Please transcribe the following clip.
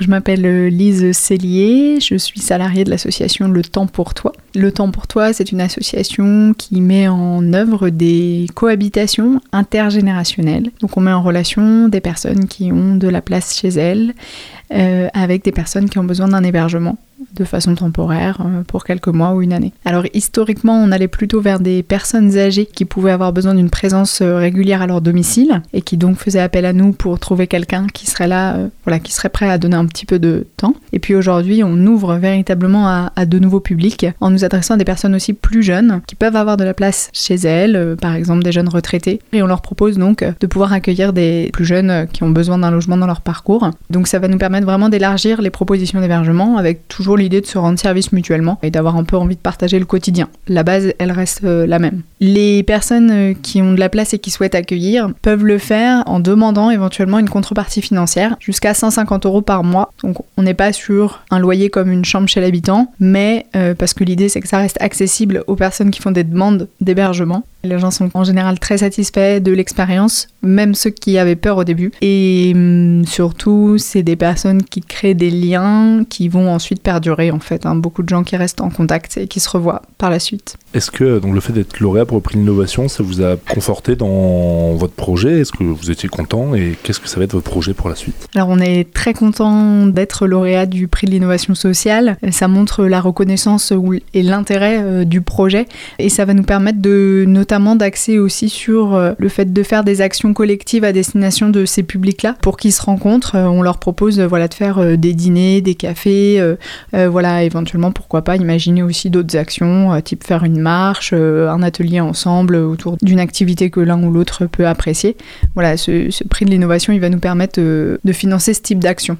Je m'appelle euh, Lise Cellier, je suis salariée de l'association Le Temps pour Toi. Le Temps pour Toi, c'est une association qui met en œuvre des cohabitations intergénérationnelles. Donc on met en relation des personnes qui ont de la place chez elles euh, avec des personnes qui ont besoin d'un hébergement de façon temporaire euh, pour quelques mois ou une année. Alors historiquement, on allait plutôt vers des personnes âgées qui pouvaient avoir besoin d'une présence euh, régulière à leur domicile et qui donc faisaient appel à nous pour trouver quelqu'un qui serait là, euh, voilà, qui serait prêt à donner un petit peu de temps. Et puis aujourd'hui, on ouvre véritablement à, à, de nouveaux publics en nous adressant à des personnes aussi plus jeunes qui peuvent avoir de la place chez elles, par exemple des jeunes retraités. Et on leur propose donc de pouvoir accueillir des plus jeunes qui ont besoin d'un logement dans leur parcours. Donc ça va nous permettre vraiment d'élargir les propositions d'hébergement avec toujours l'idée de se rendre service mutuellement et d'avoir un peu envie de partager le quotidien. La base, elle reste euh, la même. Les personnes euh, qui ont de la place et qui souhaitent accueillir peuvent le faire en demandant éventuellement une contrepartie financière jusqu'à 150 euros par mois. Donc on n'est pas sur un loyer comme une chambre chez l'habitant, mais euh, parce que l'idée c'est que ça reste accessible aux personnes qui font des demandes d'hébergement. Les gens sont en général très satisfaits de l'expérience, même ceux qui avaient peur au début. Et hum, surtout, c'est des personnes qui créent des liens qui vont ensuite perdurer en fait. Hein. Beaucoup de gens qui restent en contact et qui se revoient par la suite. Est-ce que donc, le fait d'être lauréat pour le prix d'innovation, ça vous a conforté dans votre projet? Est-ce que vous étiez content? Et qu'est-ce que ça va être votre projet pour la suite? Alors on est très content d'être lauréat du prix de l'innovation sociale. Ça montre la reconnaissance et l'intérêt euh, du projet et ça va nous permettre de notamment d'axer aussi sur euh, le fait de faire des actions collectives à destination de ces publics-là pour qu'ils se rencontrent. Euh, on leur propose voilà de faire des dîners, des cafés, voilà éventuellement pourquoi pas imaginer aussi d'autres actions type faire une marche, euh, un atelier ensemble autour d'une activité que l'un ou l'autre peut apprécier. Voilà, ce, prix de l'innovation, il va nous permettre euh, de financer ce type d'action.